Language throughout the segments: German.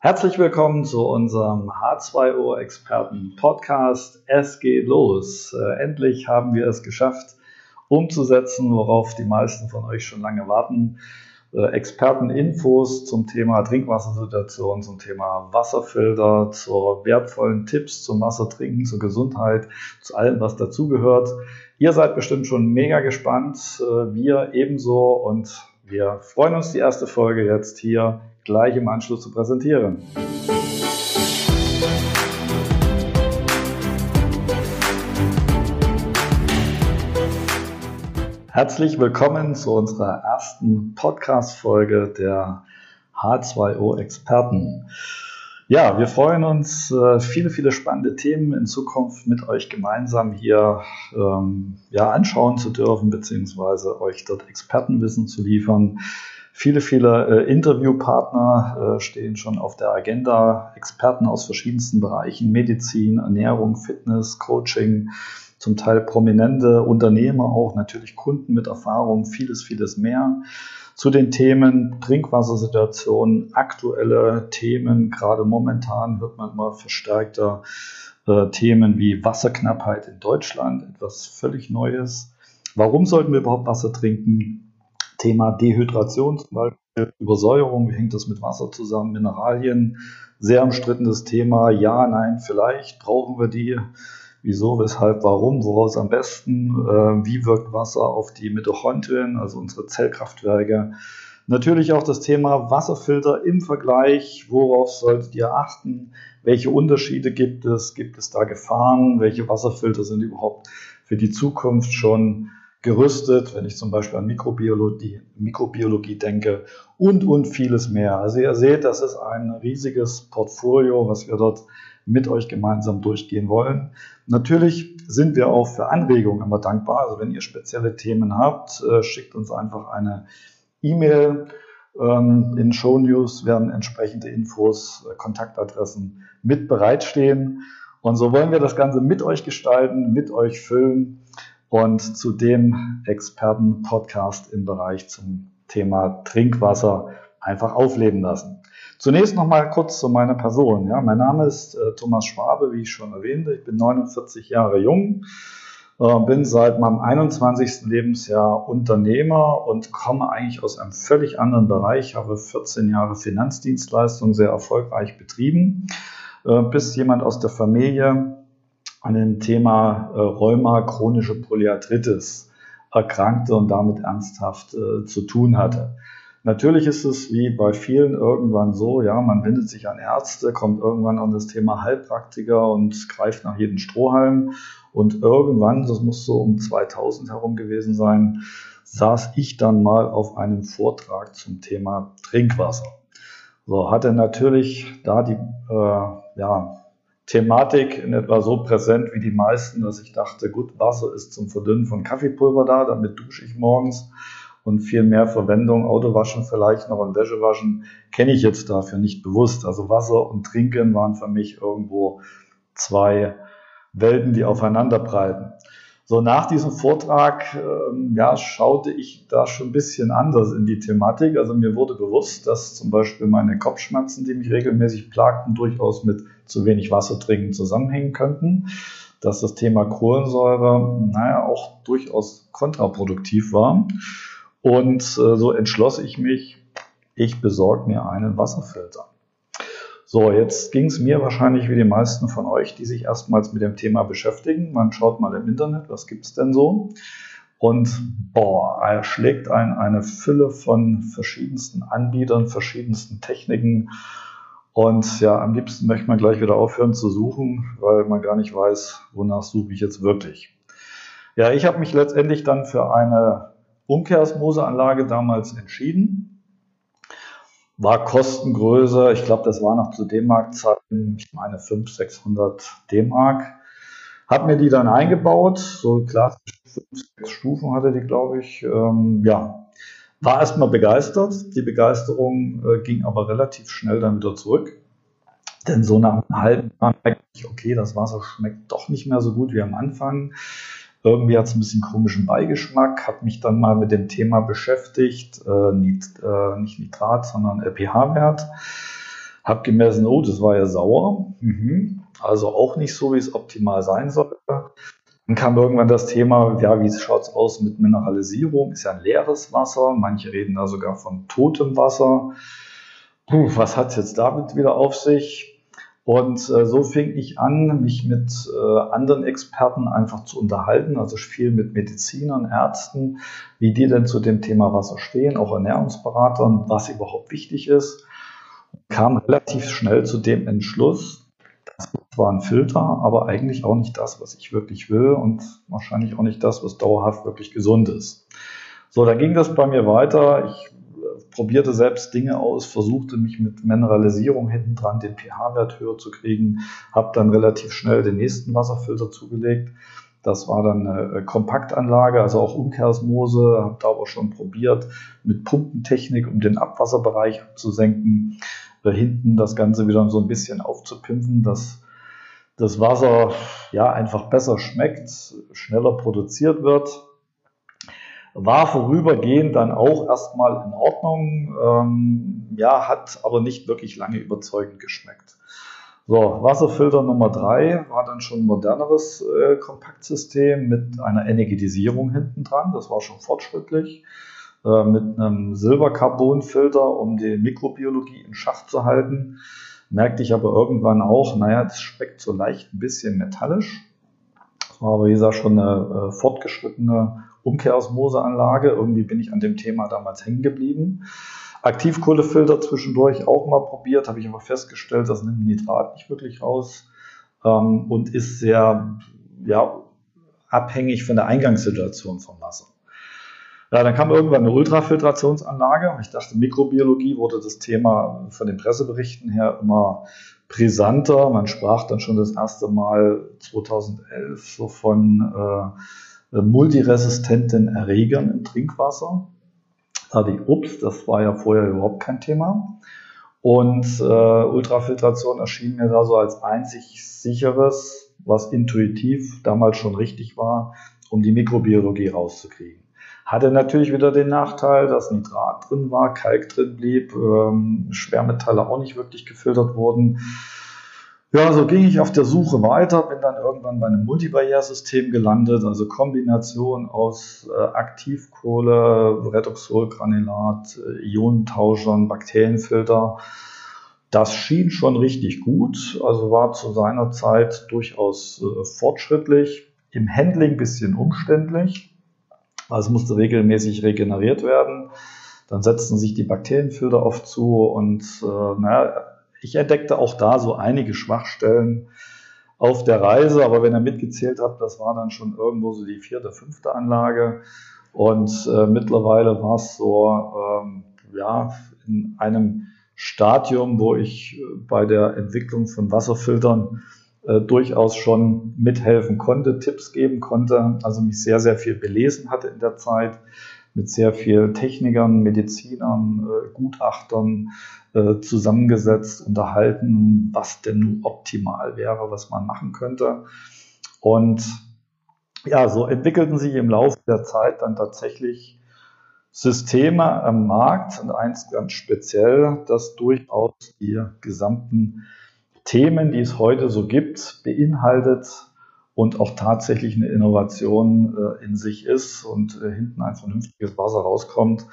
Herzlich willkommen zu unserem H2O-Experten-Podcast. Es geht los. Äh, endlich haben wir es geschafft, umzusetzen, worauf die meisten von euch schon lange warten. Äh, Experteninfos zum Thema Trinkwassersituation, zum Thema Wasserfilter, zu wertvollen Tipps zum Wassertrinken, zur Gesundheit, zu allem, was dazugehört. Ihr seid bestimmt schon mega gespannt, äh, wir ebenso und wir freuen uns, die erste Folge jetzt hier gleich im Anschluss zu präsentieren. Herzlich willkommen zu unserer ersten Podcast-Folge der H2O Experten. Ja, wir freuen uns, äh, viele, viele spannende Themen in Zukunft mit euch gemeinsam hier ähm, ja, anschauen zu dürfen, beziehungsweise euch dort Expertenwissen zu liefern. Viele, viele äh, Interviewpartner äh, stehen schon auf der Agenda. Experten aus verschiedensten Bereichen, Medizin, Ernährung, Fitness, Coaching, zum Teil prominente Unternehmer auch, natürlich Kunden mit Erfahrung, vieles, vieles mehr. Zu den Themen Trinkwassersituation, aktuelle Themen, gerade momentan hört man immer verstärkter äh, Themen wie Wasserknappheit in Deutschland, etwas völlig Neues. Warum sollten wir überhaupt Wasser trinken? Thema Dehydration zum Beispiel, Übersäuerung, wie hängt das mit Wasser zusammen, Mineralien, sehr umstrittenes Thema, ja, nein, vielleicht brauchen wir die, wieso, weshalb, warum, woraus am besten, äh, wie wirkt Wasser auf die Mitochondrien, also unsere Zellkraftwerke. Natürlich auch das Thema Wasserfilter im Vergleich, worauf solltet ihr achten, welche Unterschiede gibt es, gibt es da Gefahren, welche Wasserfilter sind überhaupt für die Zukunft schon gerüstet, wenn ich zum Beispiel an Mikrobiologie, Mikrobiologie denke und, und vieles mehr. Also ihr seht, das ist ein riesiges Portfolio, was wir dort mit euch gemeinsam durchgehen wollen. Natürlich sind wir auch für Anregungen immer dankbar. Also wenn ihr spezielle Themen habt, äh, schickt uns einfach eine E-Mail. Ähm, in Show News werden entsprechende Infos, äh, Kontaktadressen mit bereitstehen. Und so wollen wir das Ganze mit euch gestalten, mit euch füllen und zu dem Experten-Podcast im Bereich zum Thema Trinkwasser einfach aufleben lassen. Zunächst noch mal kurz zu meiner Person. Ja, mein Name ist äh, Thomas Schwabe, wie ich schon erwähnte. Ich bin 49 Jahre jung, äh, bin seit meinem 21. Lebensjahr Unternehmer und komme eigentlich aus einem völlig anderen Bereich. habe 14 Jahre Finanzdienstleistung sehr erfolgreich betrieben, äh, bis jemand aus der Familie an dem Thema äh, Rheuma, chronische Polyarthritis erkrankte und damit ernsthaft äh, zu tun hatte. Natürlich ist es wie bei vielen irgendwann so, ja, man wendet sich an Ärzte, kommt irgendwann an das Thema Heilpraktiker und greift nach jedem Strohhalm. Und irgendwann, das muss so um 2000 herum gewesen sein, saß ich dann mal auf einem Vortrag zum Thema Trinkwasser. So hatte natürlich da die äh, ja, Thematik in etwa so präsent wie die meisten, dass ich dachte, gut, Wasser ist zum Verdünnen von Kaffeepulver da, damit dusche ich morgens und viel mehr Verwendung, Autowaschen vielleicht noch und Wäschewaschen, kenne ich jetzt dafür nicht bewusst. Also Wasser und Trinken waren für mich irgendwo zwei Welten, die aufeinander breiten. So nach diesem Vortrag ähm, ja, schaute ich da schon ein bisschen anders in die Thematik. Also mir wurde bewusst, dass zum Beispiel meine Kopfschmerzen, die mich regelmäßig plagten, durchaus mit zu wenig Wasser trinken zusammenhängen könnten. Dass das Thema Kohlensäure, naja, auch durchaus kontraproduktiv war. Und äh, so entschloss ich mich, ich besorge mir einen Wasserfilter. So, jetzt ging es mir wahrscheinlich wie die meisten von euch, die sich erstmals mit dem Thema beschäftigen. Man schaut mal im Internet, was gibt's denn so? Und boah, er schlägt ein eine Fülle von verschiedensten Anbietern, verschiedensten Techniken. Und ja, am liebsten möchte man gleich wieder aufhören zu suchen, weil man gar nicht weiß, wonach suche ich jetzt wirklich. Ja, ich habe mich letztendlich dann für eine Umkehrsmoseanlage damals entschieden war Kostengröße, ich glaube, das war noch zu D-Mark-Zeiten, ich meine 500, 600 D-Mark. Hab mir die dann eingebaut, so klar, fünf, sechs Stufen hatte die, glaube ich. Ähm, ja, war erstmal begeistert. Die Begeisterung äh, ging aber relativ schnell dann wieder zurück. Denn so nach einem halben Jahr merkte ich, okay, das Wasser schmeckt doch nicht mehr so gut wie am Anfang. Irgendwie hat es ein bisschen komischen Beigeschmack, habe mich dann mal mit dem Thema beschäftigt, äh, nicht, äh, nicht Nitrat, sondern pH-Wert. Habe gemessen, oh, das war ja sauer. Mhm. Also auch nicht so, wie es optimal sein sollte. Dann kam irgendwann das Thema, ja, wie schaut es aus mit Mineralisierung? Ist ja ein leeres Wasser. Manche reden da sogar von totem Wasser. Puh, was hat es jetzt damit wieder auf sich? Und äh, so fing ich an, mich mit äh, anderen Experten einfach zu unterhalten, also viel mit Medizinern, Ärzten, wie die denn zu dem Thema Wasser stehen, auch Ernährungsberatern, was überhaupt wichtig ist. Kam relativ schnell zu dem Entschluss, das war ein Filter, aber eigentlich auch nicht das, was ich wirklich will und wahrscheinlich auch nicht das, was dauerhaft wirklich gesund ist. So, dann ging das bei mir weiter. Ich probierte selbst Dinge aus, versuchte mich mit Mineralisierung hinten dran den pH-Wert höher zu kriegen, habe dann relativ schnell den nächsten Wasserfilter zugelegt. Das war dann eine Kompaktanlage, also auch Umkehrsmose, habe da aber schon probiert mit Pumpentechnik, um den Abwasserbereich abzusenken, da hinten das Ganze wieder so ein bisschen aufzupimpen, dass das Wasser ja einfach besser schmeckt, schneller produziert wird war vorübergehend dann auch erstmal in Ordnung, ähm, ja, hat aber nicht wirklich lange überzeugend geschmeckt. So, Wasserfilter Nummer drei war dann schon ein moderneres äh, Kompaktsystem mit einer Energetisierung hinten dran. Das war schon fortschrittlich. Äh, mit einem Silbercarbonfilter, um die Mikrobiologie in Schach zu halten. Merkte ich aber irgendwann auch, naja, das schmeckt so leicht ein bisschen metallisch. Das war aber, wie gesagt, schon eine äh, fortgeschrittene Umkehrosmoseanlage. Irgendwie bin ich an dem Thema damals hängen geblieben. Aktivkohlefilter zwischendurch auch mal probiert, habe ich aber festgestellt, das nimmt Nitrat nicht wirklich raus ähm, und ist sehr ja, abhängig von der Eingangssituation vom Wasser. Ja, dann kam irgendwann eine Ultrafiltrationsanlage. Ich dachte, Mikrobiologie wurde das Thema von den Presseberichten her immer brisanter. Man sprach dann schon das erste Mal 2011 so von äh, multiresistenten Erregern im Trinkwasser. Da die Obst, das war ja vorher überhaupt kein Thema. Und äh, Ultrafiltration erschien mir da so als einzig sicheres, was intuitiv damals schon richtig war, um die Mikrobiologie rauszukriegen. Hatte natürlich wieder den Nachteil, dass Nitrat drin war, Kalk drin blieb, ähm, Schwermetalle auch nicht wirklich gefiltert wurden. Ja, so ging ich auf der Suche weiter, bin dann irgendwann bei einem Multibarriersystem gelandet, also Kombination aus äh, Aktivkohle, Redoxolgranulat, äh, Ionentauschern, Bakterienfilter. Das schien schon richtig gut, also war zu seiner Zeit durchaus äh, fortschrittlich, im Handling bisschen umständlich, also musste regelmäßig regeneriert werden. Dann setzten sich die Bakterienfilter oft zu und äh, naja, ich entdeckte auch da so einige Schwachstellen auf der Reise, aber wenn ihr mitgezählt habt, das war dann schon irgendwo so die vierte, fünfte Anlage. Und äh, mittlerweile war es so, ähm, ja, in einem Stadium, wo ich äh, bei der Entwicklung von Wasserfiltern äh, durchaus schon mithelfen konnte, Tipps geben konnte, also mich sehr, sehr viel belesen hatte in der Zeit mit sehr vielen Technikern, Medizinern, äh, Gutachtern äh, zusammengesetzt, unterhalten, was denn nun optimal wäre, was man machen könnte. Und ja, so entwickelten sich im Laufe der Zeit dann tatsächlich Systeme am Markt und eins ganz speziell, das durchaus die gesamten Themen, die es heute so gibt, beinhaltet und auch tatsächlich eine Innovation äh, in sich ist und äh, hinten ein vernünftiges Wasser rauskommt,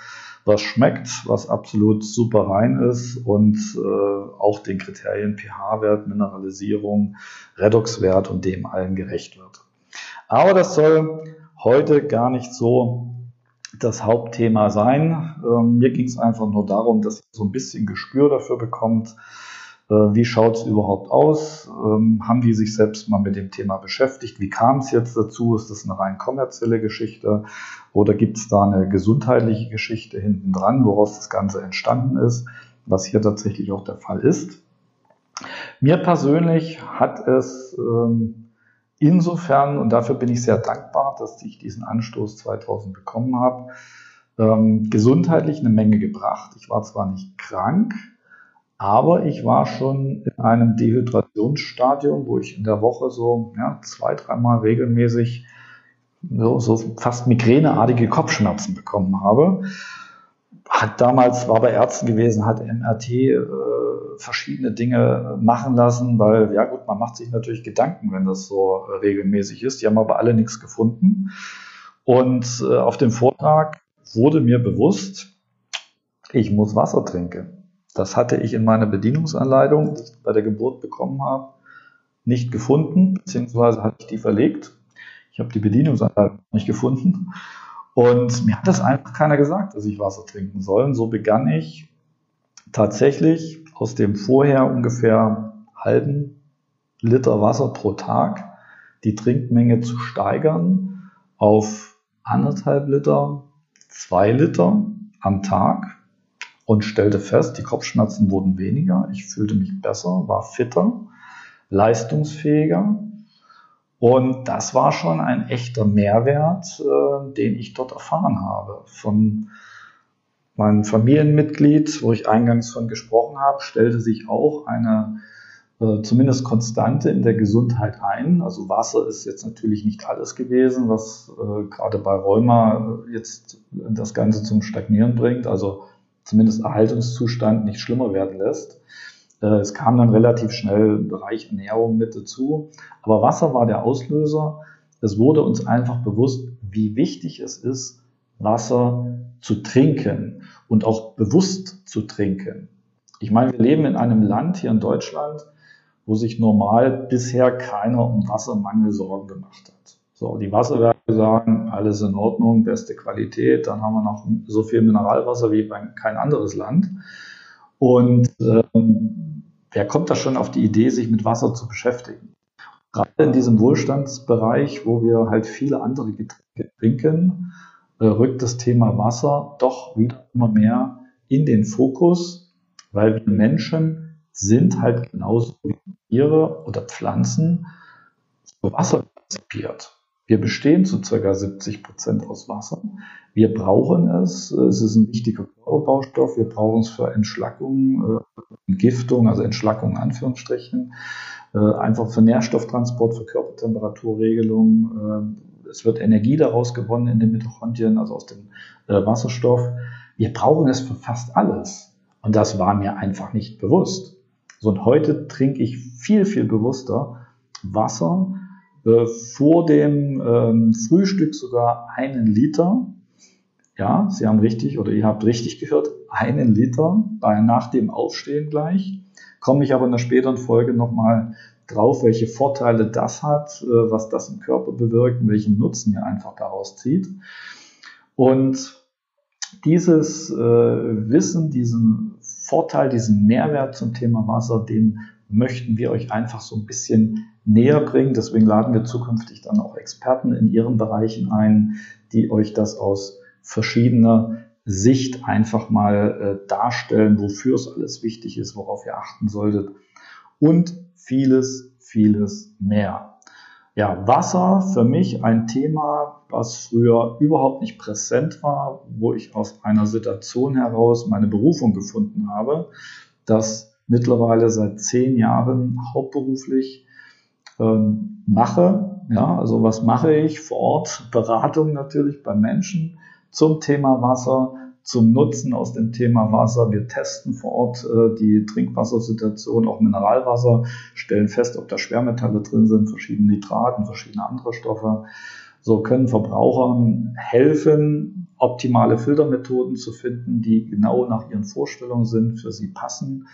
was schmeckt, was absolut super rein ist und äh, auch den Kriterien pH-Wert, Mineralisierung, Redoxwert und dem allen gerecht wird. Aber das soll heute gar nicht so das Hauptthema sein. Ähm, mir ging es einfach nur darum, dass ihr so ein bisschen Gespür dafür bekommt, wie schaut es überhaupt aus? Ähm, haben die sich selbst mal mit dem Thema beschäftigt? Wie kam es jetzt dazu? Ist das eine rein kommerzielle Geschichte oder gibt es da eine gesundheitliche Geschichte hinten dran, woraus das Ganze entstanden ist, was hier tatsächlich auch der Fall ist? Mir persönlich hat es ähm, insofern, und dafür bin ich sehr dankbar, dass ich diesen Anstoß 2000 bekommen habe, ähm, gesundheitlich eine Menge gebracht. Ich war zwar nicht krank, aber ich war schon in einem Dehydrationsstadium, wo ich in der Woche so ja, zwei, dreimal regelmäßig so, so fast migräneartige Kopfschmerzen bekommen habe. Hat damals, war bei Ärzten gewesen, hat MRT äh, verschiedene Dinge machen lassen, weil, ja gut, man macht sich natürlich Gedanken, wenn das so äh, regelmäßig ist. Die haben aber alle nichts gefunden. Und äh, auf dem Vortrag wurde mir bewusst, ich muss Wasser trinken. Das hatte ich in meiner Bedienungsanleitung, die ich bei der Geburt bekommen habe, nicht gefunden, beziehungsweise hatte ich die verlegt. Ich habe die Bedienungsanleitung nicht gefunden. Und mir hat das einfach keiner gesagt, dass ich Wasser trinken soll. Und so begann ich tatsächlich aus dem vorher ungefähr halben Liter Wasser pro Tag die Trinkmenge zu steigern auf anderthalb Liter, zwei Liter am Tag und stellte fest, die Kopfschmerzen wurden weniger, ich fühlte mich besser, war fitter, leistungsfähiger und das war schon ein echter Mehrwert, äh, den ich dort erfahren habe. Von meinem Familienmitglied, wo ich eingangs von gesprochen habe, stellte sich auch eine äh, zumindest Konstante in der Gesundheit ein. Also Wasser ist jetzt natürlich nicht alles gewesen, was äh, gerade bei Rheuma jetzt das Ganze zum Stagnieren bringt. Also zumindest Erhaltungszustand nicht schlimmer werden lässt. Äh, es kam dann relativ schnell Bereich Ernährung mit dazu. Aber Wasser war der Auslöser. Es wurde uns einfach bewusst, wie wichtig es ist, Wasser zu trinken und auch bewusst zu trinken. Ich meine, wir leben in einem Land hier in Deutschland, wo sich normal bisher keiner um Wassermangel Sorgen gemacht hat. So, die Wasserwerke sagen, alles in Ordnung, beste Qualität, dann haben wir noch so viel Mineralwasser wie bei kein anderes Land. Und ähm, wer kommt da schon auf die Idee, sich mit Wasser zu beschäftigen? Gerade in diesem Wohlstandsbereich, wo wir halt viele andere Getränke trinken, äh, rückt das Thema Wasser doch wieder immer mehr in den Fokus, weil wir Menschen sind halt genauso wie Tiere oder Pflanzen für Wasser konzipiert. Wir bestehen zu ca. 70 Prozent aus Wasser. Wir brauchen es. Es ist ein wichtiger Körperbaustoff. Wir brauchen es für Entschlackung, äh, Entgiftung, also Entschlackung in Anführungsstrichen, äh, einfach für Nährstofftransport, für Körpertemperaturregelung. Äh, es wird Energie daraus gewonnen in den Mitochondrien, also aus dem Wasserstoff. Wir brauchen es für fast alles. Und das war mir einfach nicht bewusst. So, und heute trinke ich viel, viel bewusster Wasser, äh, vor dem ähm, Frühstück sogar einen Liter. Ja, Sie haben richtig oder ihr habt richtig gehört, einen Liter bei, nach dem Aufstehen gleich. Komme ich aber in der späteren Folge nochmal drauf, welche Vorteile das hat, äh, was das im Körper bewirkt und welchen Nutzen ihr einfach daraus zieht. Und dieses äh, Wissen, diesen Vorteil, diesen Mehrwert zum Thema Wasser, den möchten wir euch einfach so ein bisschen näher bringen. Deswegen laden wir zukünftig dann auch Experten in ihren Bereichen ein, die euch das aus verschiedener Sicht einfach mal äh, darstellen, wofür es alles wichtig ist, worauf ihr achten solltet und vieles, vieles mehr. Ja, Wasser für mich ein Thema, was früher überhaupt nicht präsent war, wo ich aus einer Situation heraus meine Berufung gefunden habe, das mittlerweile seit zehn Jahren hauptberuflich ähm, mache. Ja, also was mache ich vor Ort? Beratung natürlich bei Menschen zum Thema Wasser, zum Nutzen aus dem Thema Wasser. Wir testen vor Ort äh, die Trinkwassersituation, auch Mineralwasser, stellen fest, ob da Schwermetalle drin sind, verschiedene Nitraten, verschiedene andere Stoffe. So können Verbrauchern helfen, optimale Filtermethoden zu finden, die genau nach ihren Vorstellungen sind, für sie passen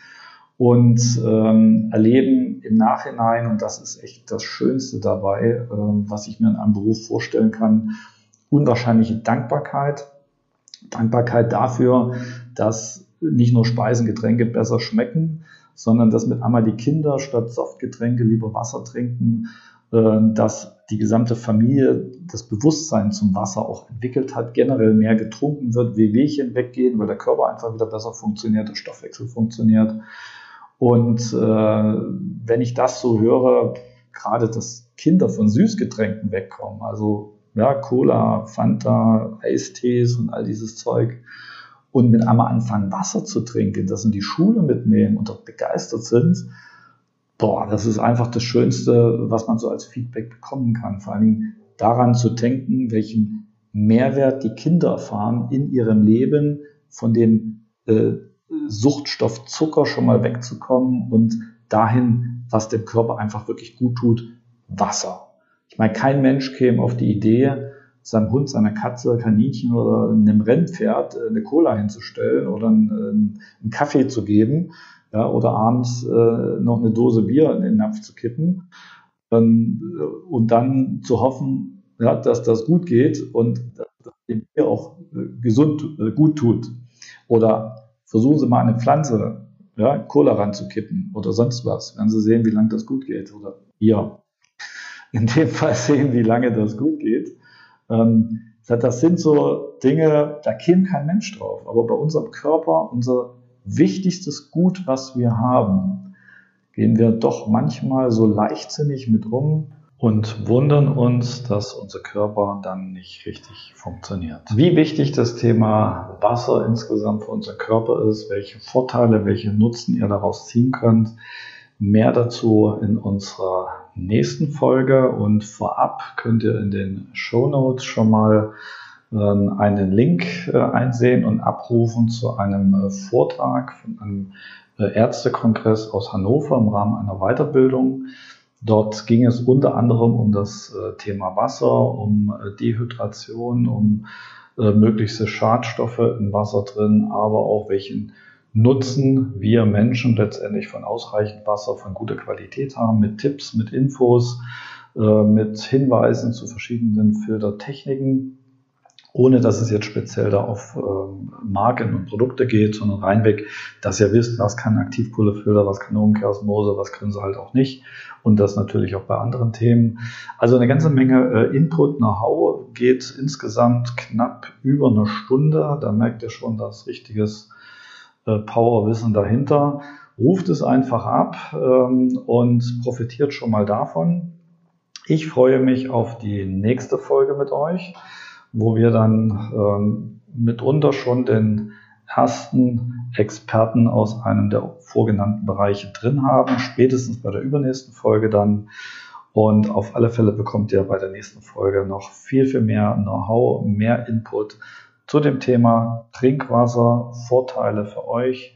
und ähm, erleben im Nachhinein, und das ist echt das Schönste dabei, äh, was ich mir in einem Beruf vorstellen kann, unwahrscheinliche Dankbarkeit. Dankbarkeit dafür, dass nicht nur Speisen, Getränke besser schmecken, sondern dass mit einmal die Kinder statt Softgetränke lieber Wasser trinken, äh, dass die gesamte Familie das Bewusstsein zum Wasser auch entwickelt hat, generell mehr getrunken wird, Wehwehchen weggehen, weil der Körper einfach wieder besser funktioniert, der Stoffwechsel funktioniert. Und äh, wenn ich das so höre, gerade dass Kinder von Süßgetränken wegkommen, also ja, Cola, Fanta, Eistees und all dieses Zeug, und mit einmal anfangen, Wasser zu trinken, das in die Schule mitnehmen und dort begeistert sind, boah, das ist einfach das Schönste, was man so als Feedback bekommen kann. Vor allen Dingen daran zu denken, welchen Mehrwert die Kinder erfahren in ihrem Leben von den äh, Suchtstoff Zucker schon mal wegzukommen und dahin, was dem Körper einfach wirklich gut tut, Wasser. Ich meine, kein Mensch käme auf die Idee, seinem Hund, seiner Katze, Kaninchen oder einem Rennpferd äh, eine Cola hinzustellen oder einen, einen Kaffee zu geben ja, oder abends äh, noch eine Dose Bier in den Napf zu kippen ähm, und dann zu hoffen, ja, dass das gut geht und dass dem Bier auch äh, gesund äh, gut tut. Oder versuchen Sie mal eine Pflanze, ja, Cola ranzukippen oder sonst was. Werden Sie sehen, wie lange das gut geht. Oder Bier. In dem Fall sehen, wie lange das gut geht. Ähm, das sind so Dinge, da käme kein Mensch drauf. Aber bei unserem Körper, unser wichtigstes Gut, was wir haben, gehen wir doch manchmal so leichtsinnig mit um und wundern uns, dass unser Körper dann nicht richtig funktioniert. Wie wichtig das Thema Wasser insgesamt für unseren Körper ist, welche Vorteile, welche Nutzen ihr daraus ziehen könnt, mehr dazu in unserer nächsten Folge und vorab könnt ihr in den Show Notes schon mal äh, einen Link äh, einsehen und abrufen zu einem äh, Vortrag von einem Ärztekongress aus Hannover im Rahmen einer Weiterbildung. Dort ging es unter anderem um das Thema Wasser, um Dehydration, um möglichste Schadstoffe im Wasser drin, aber auch welchen Nutzen wir Menschen letztendlich von ausreichend Wasser von guter Qualität haben, mit Tipps, mit Infos, äh, mit Hinweisen zu verschiedenen Filtertechniken, ohne dass es jetzt speziell da auf ähm, Marken und Produkte geht, sondern reinweg, dass ihr wisst, was kann Aktivkohlefilter, was kann Umkehrosmose, was können sie halt auch nicht und das natürlich auch bei anderen Themen. Also eine ganze Menge äh, Input, Know-how geht insgesamt knapp über eine Stunde. Da merkt ihr schon, dass richtiges äh, Powerwissen dahinter. Ruft es einfach ab ähm, und profitiert schon mal davon. Ich freue mich auf die nächste Folge mit euch, wo wir dann ähm, mitunter schon den ersten Experten aus einem der vorgenannten Bereiche drin haben, spätestens bei der übernächsten Folge dann. Und auf alle Fälle bekommt ihr bei der nächsten Folge noch viel, viel mehr Know-how, mehr Input zu dem Thema Trinkwasser, Vorteile für euch.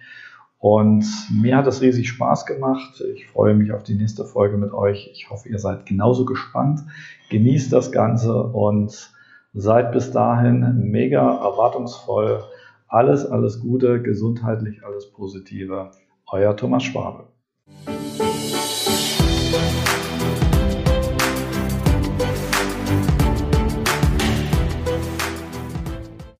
Und mir hat es riesig Spaß gemacht. Ich freue mich auf die nächste Folge mit euch. Ich hoffe, ihr seid genauso gespannt. Genießt das Ganze und seid bis dahin mega erwartungsvoll. Alles, alles Gute, gesundheitlich alles Positive. Euer Thomas Schwabe.